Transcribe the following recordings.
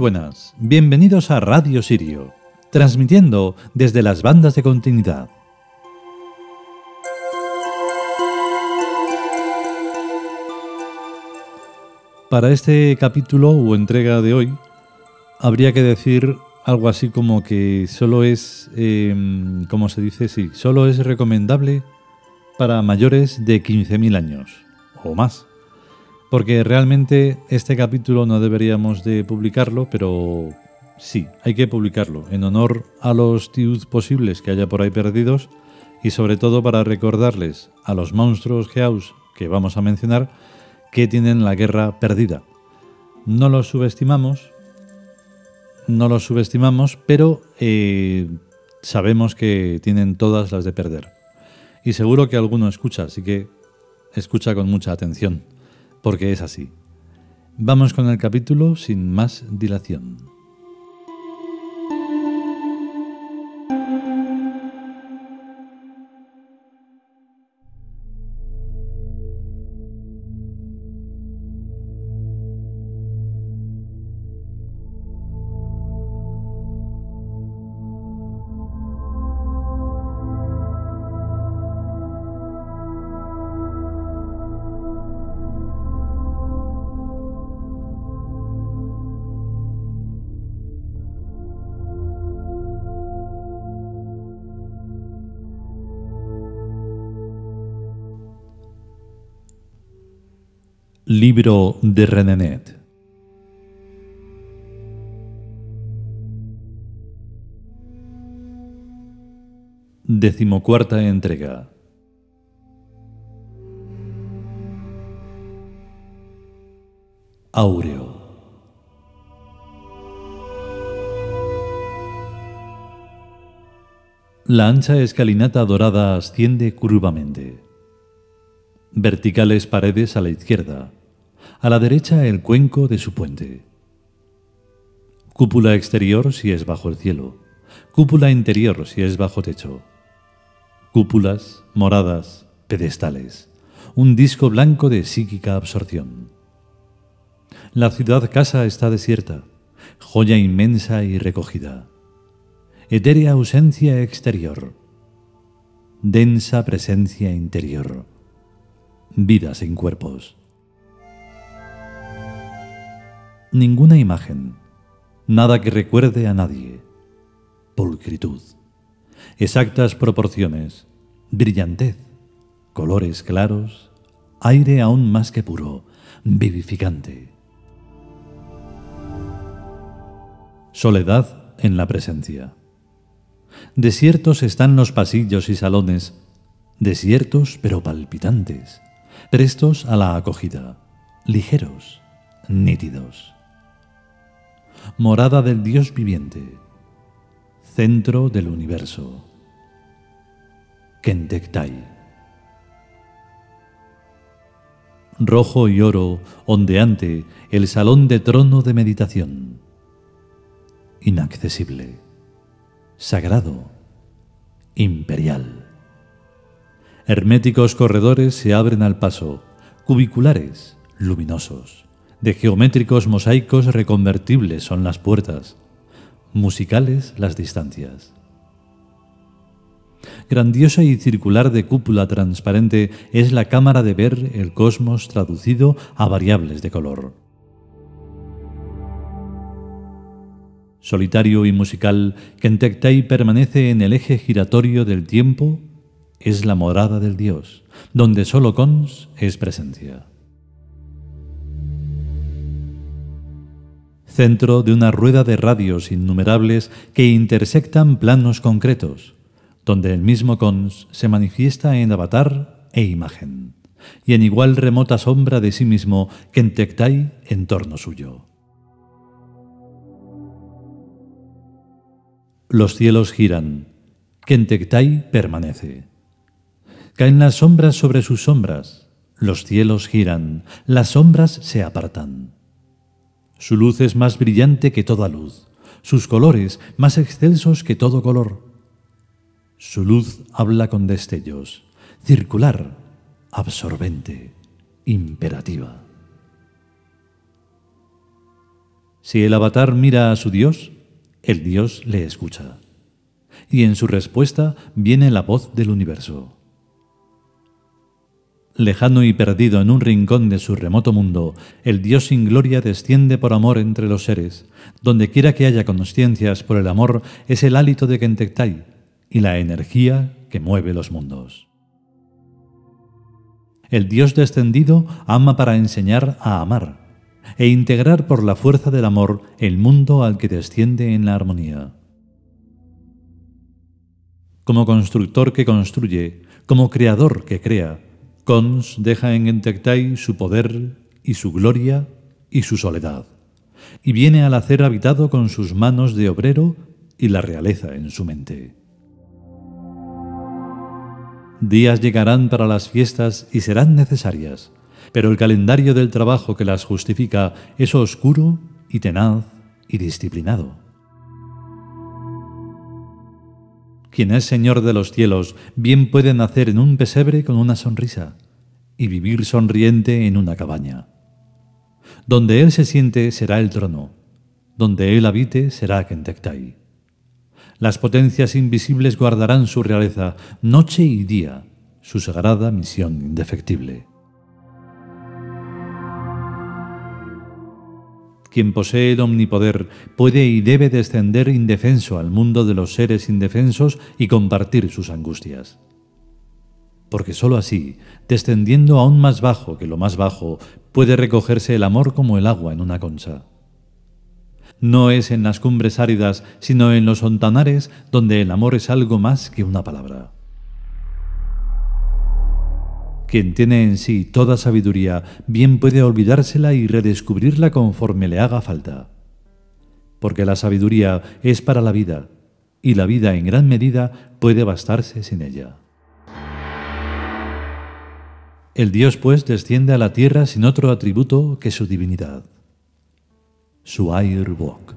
buenas, bienvenidos a Radio Sirio, transmitiendo desde las bandas de continuidad. Para este capítulo o entrega de hoy, habría que decir algo así como que solo es, em, como se dice, sí, solo es recomendable para mayores de 15.000 años o más porque realmente este capítulo no deberíamos de publicarlo, pero sí, hay que publicarlo en honor a los tiud posibles que haya por ahí perdidos y sobre todo para recordarles a los monstruos Geaus que vamos a mencionar que tienen la guerra perdida. No los subestimamos, no los subestimamos, pero eh, sabemos que tienen todas las de perder. Y seguro que alguno escucha, así que escucha con mucha atención porque es así. Vamos con el capítulo sin más dilación. Libro de Renenet. Decimocuarta entrega. Áureo. La ancha escalinata dorada asciende curvamente. Verticales paredes a la izquierda a la derecha el cuenco de su puente. Cúpula exterior si es bajo el cielo, cúpula interior si es bajo techo. Cúpulas, moradas, pedestales, un disco blanco de psíquica absorción. La ciudad casa está desierta, joya inmensa y recogida. Etérea ausencia exterior, densa presencia interior. Vida sin cuerpos. ninguna imagen, nada que recuerde a nadie. Pulcritud, exactas proporciones, brillantez, colores claros, aire aún más que puro, vivificante. Soledad en la presencia. Desiertos están los pasillos y salones, desiertos pero palpitantes, prestos a la acogida, ligeros, nítidos morada del Dios viviente, centro del universo. Kentektai. Rojo y oro, ondeante, el salón de trono de meditación. Inaccesible, sagrado, imperial. Herméticos corredores se abren al paso, cubiculares, luminosos de geométricos mosaicos reconvertibles son las puertas, musicales las distancias. Grandiosa y circular de cúpula transparente es la cámara de ver el cosmos traducido a variables de color. Solitario y musical, Kentektai permanece en el eje giratorio del tiempo, es la morada del Dios, donde solo Cons es presencia. centro de una rueda de radios innumerables que intersectan planos concretos, donde el mismo Cons se manifiesta en avatar e imagen, y en igual remota sombra de sí mismo que en en torno suyo. Los cielos giran, Kentectai permanece. Caen las sombras sobre sus sombras, los cielos giran, las sombras se apartan. Su luz es más brillante que toda luz, sus colores más excelsos que todo color. Su luz habla con destellos, circular, absorbente, imperativa. Si el avatar mira a su Dios, el Dios le escucha. Y en su respuesta viene la voz del universo. Lejano y perdido en un rincón de su remoto mundo, el Dios sin gloria desciende por amor entre los seres. Donde quiera que haya conciencias por el amor, es el hálito de Kentectai y la energía que mueve los mundos. El Dios descendido ama para enseñar a amar e integrar por la fuerza del amor el mundo al que desciende en la armonía. Como constructor que construye, como creador que crea, Cons deja en Entectai su poder y su gloria y su soledad, y viene al hacer habitado con sus manos de obrero y la realeza en su mente. Días llegarán para las fiestas y serán necesarias, pero el calendario del trabajo que las justifica es oscuro y tenaz y disciplinado. Quien es Señor de los cielos, bien puede nacer en un pesebre con una sonrisa y vivir sonriente en una cabaña. Donde Él se siente será el trono, donde Él habite será Kentectai. Las potencias invisibles guardarán su realeza noche y día, su sagrada misión indefectible. Quien posee el omnipoder puede y debe descender indefenso al mundo de los seres indefensos y compartir sus angustias. Porque sólo así, descendiendo aún más bajo que lo más bajo, puede recogerse el amor como el agua en una concha. No es en las cumbres áridas, sino en los ontanares donde el amor es algo más que una palabra. Quien tiene en sí toda sabiduría, bien puede olvidársela y redescubrirla conforme le haga falta. Porque la sabiduría es para la vida, y la vida en gran medida puede bastarse sin ella. El Dios pues desciende a la tierra sin otro atributo que su divinidad, su Airbok.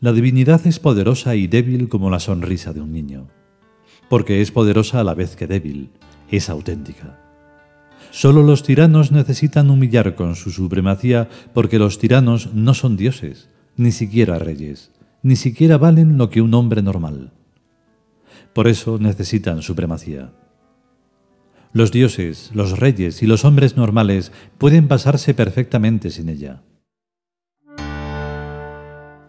La divinidad es poderosa y débil como la sonrisa de un niño porque es poderosa a la vez que débil, es auténtica. Solo los tiranos necesitan humillar con su supremacía porque los tiranos no son dioses, ni siquiera reyes, ni siquiera valen lo que un hombre normal. Por eso necesitan supremacía. Los dioses, los reyes y los hombres normales pueden pasarse perfectamente sin ella.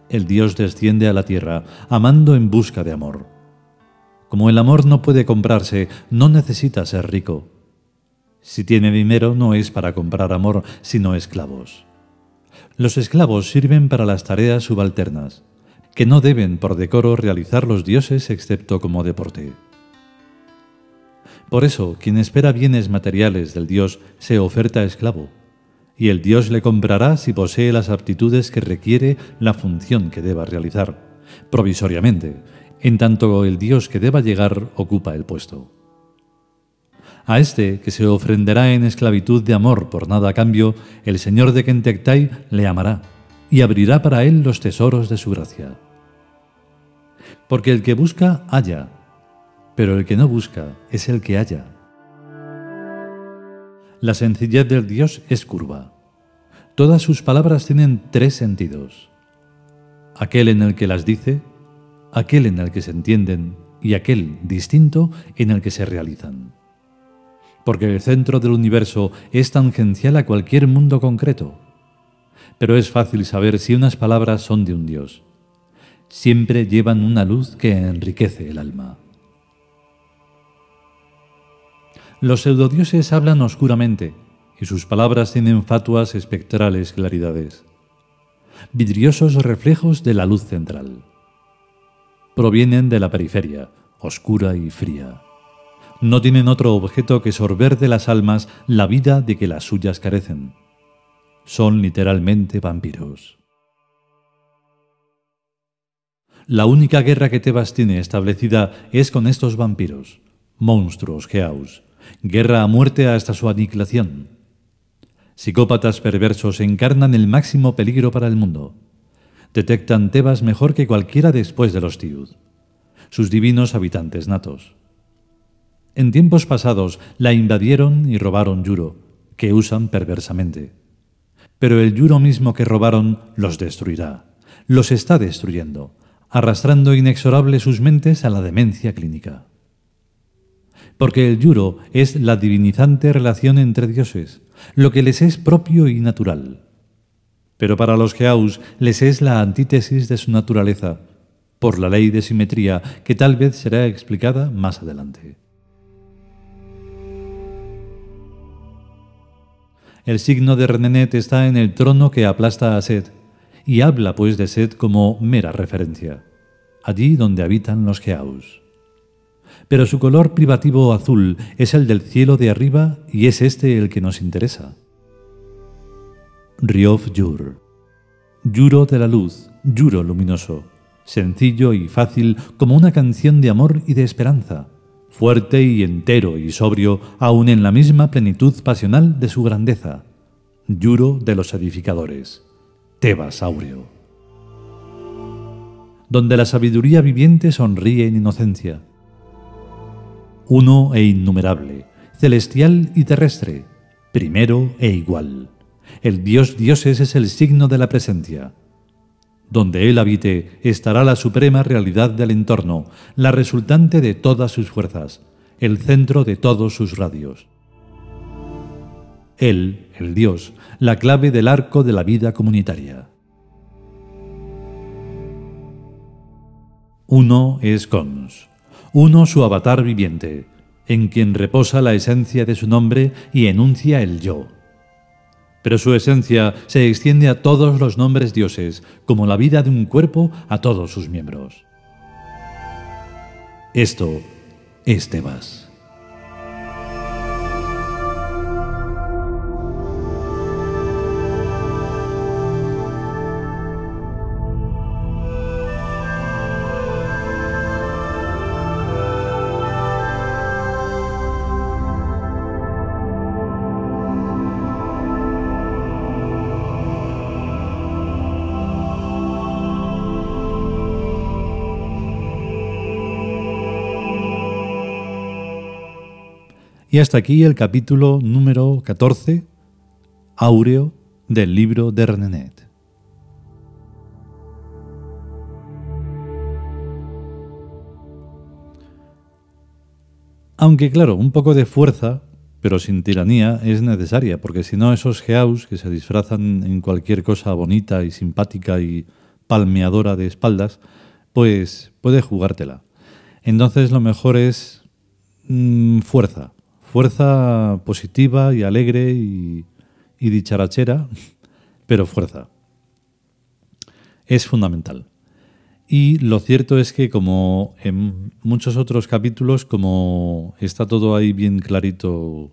El Dios desciende a la tierra, amando en busca de amor. Como el amor no puede comprarse, no necesita ser rico. Si tiene dinero no es para comprar amor, sino esclavos. Los esclavos sirven para las tareas subalternas, que no deben por decoro realizar los dioses excepto como deporte. Por eso, quien espera bienes materiales del dios se oferta esclavo, y el dios le comprará si posee las aptitudes que requiere la función que deba realizar, provisoriamente, en tanto el Dios que deba llegar ocupa el puesto. A este, que se ofrenderá en esclavitud de amor por nada a cambio, el Señor de Kentectai le amará y abrirá para él los tesoros de su gracia. Porque el que busca, halla, pero el que no busca es el que halla. La sencillez del Dios es curva. Todas sus palabras tienen tres sentidos. Aquel en el que las dice, aquel en el que se entienden y aquel distinto en el que se realizan. Porque el centro del universo es tangencial a cualquier mundo concreto. Pero es fácil saber si unas palabras son de un Dios. Siempre llevan una luz que enriquece el alma. Los pseudodioses hablan oscuramente y sus palabras tienen fatuas espectrales claridades, vidriosos reflejos de la luz central provienen de la periferia, oscura y fría. No tienen otro objeto que sorber de las almas la vida de que las suyas carecen. Son literalmente vampiros. La única guerra que Tebas tiene establecida es con estos vampiros, monstruos geaus, guerra a muerte hasta su aniquilación. Psicópatas perversos encarnan el máximo peligro para el mundo. Detectan Tebas mejor que cualquiera después de los Tiud, sus divinos habitantes natos. En tiempos pasados la invadieron y robaron Yuro, que usan perversamente. Pero el Yuro mismo que robaron los destruirá, los está destruyendo, arrastrando inexorable sus mentes a la demencia clínica. Porque el Yuro es la divinizante relación entre dioses, lo que les es propio y natural. Pero para los Geaus les es la antítesis de su naturaleza, por la ley de simetría que tal vez será explicada más adelante. El signo de Renenet está en el trono que aplasta a Set, y habla pues de Set como mera referencia, allí donde habitan los Geaus. Pero su color privativo azul es el del cielo de arriba y es este el que nos interesa. Riof Yur. Yuro de la luz, Yuro luminoso, sencillo y fácil como una canción de amor y de esperanza, fuerte y entero y sobrio aun en la misma plenitud pasional de su grandeza. Yuro de los edificadores. Tebas áureo. Donde la sabiduría viviente sonríe en inocencia. Uno e innumerable, celestial y terrestre, primero e igual. El Dios dioses es el signo de la presencia. Donde Él habite estará la suprema realidad del entorno, la resultante de todas sus fuerzas, el centro de todos sus radios. Él, el Dios, la clave del arco de la vida comunitaria. Uno es Cons, uno su avatar viviente, en quien reposa la esencia de su nombre y enuncia el yo pero su esencia se extiende a todos los nombres dioses, como la vida de un cuerpo a todos sus miembros. Esto es Tebas. Y hasta aquí el capítulo número 14, áureo, del libro de Renenet. Aunque claro, un poco de fuerza, pero sin tiranía, es necesaria, porque si no esos geaus que se disfrazan en cualquier cosa bonita y simpática y palmeadora de espaldas, pues puede jugártela. Entonces lo mejor es mm, fuerza, Fuerza positiva y alegre y, dicharachera, pero fuerza. Es fundamental. Y lo cierto es que como en muchos otros capítulos, como está todo ahí bien clarito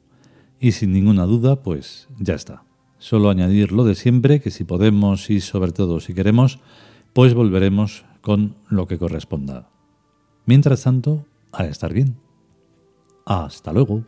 y sin ninguna duda, pues ya está. Solo añadir lo de siempre, que si podemos y sobre todo si queremos, pues volveremos con lo que corresponda. Mientras tanto, a estar bien. Hasta luego.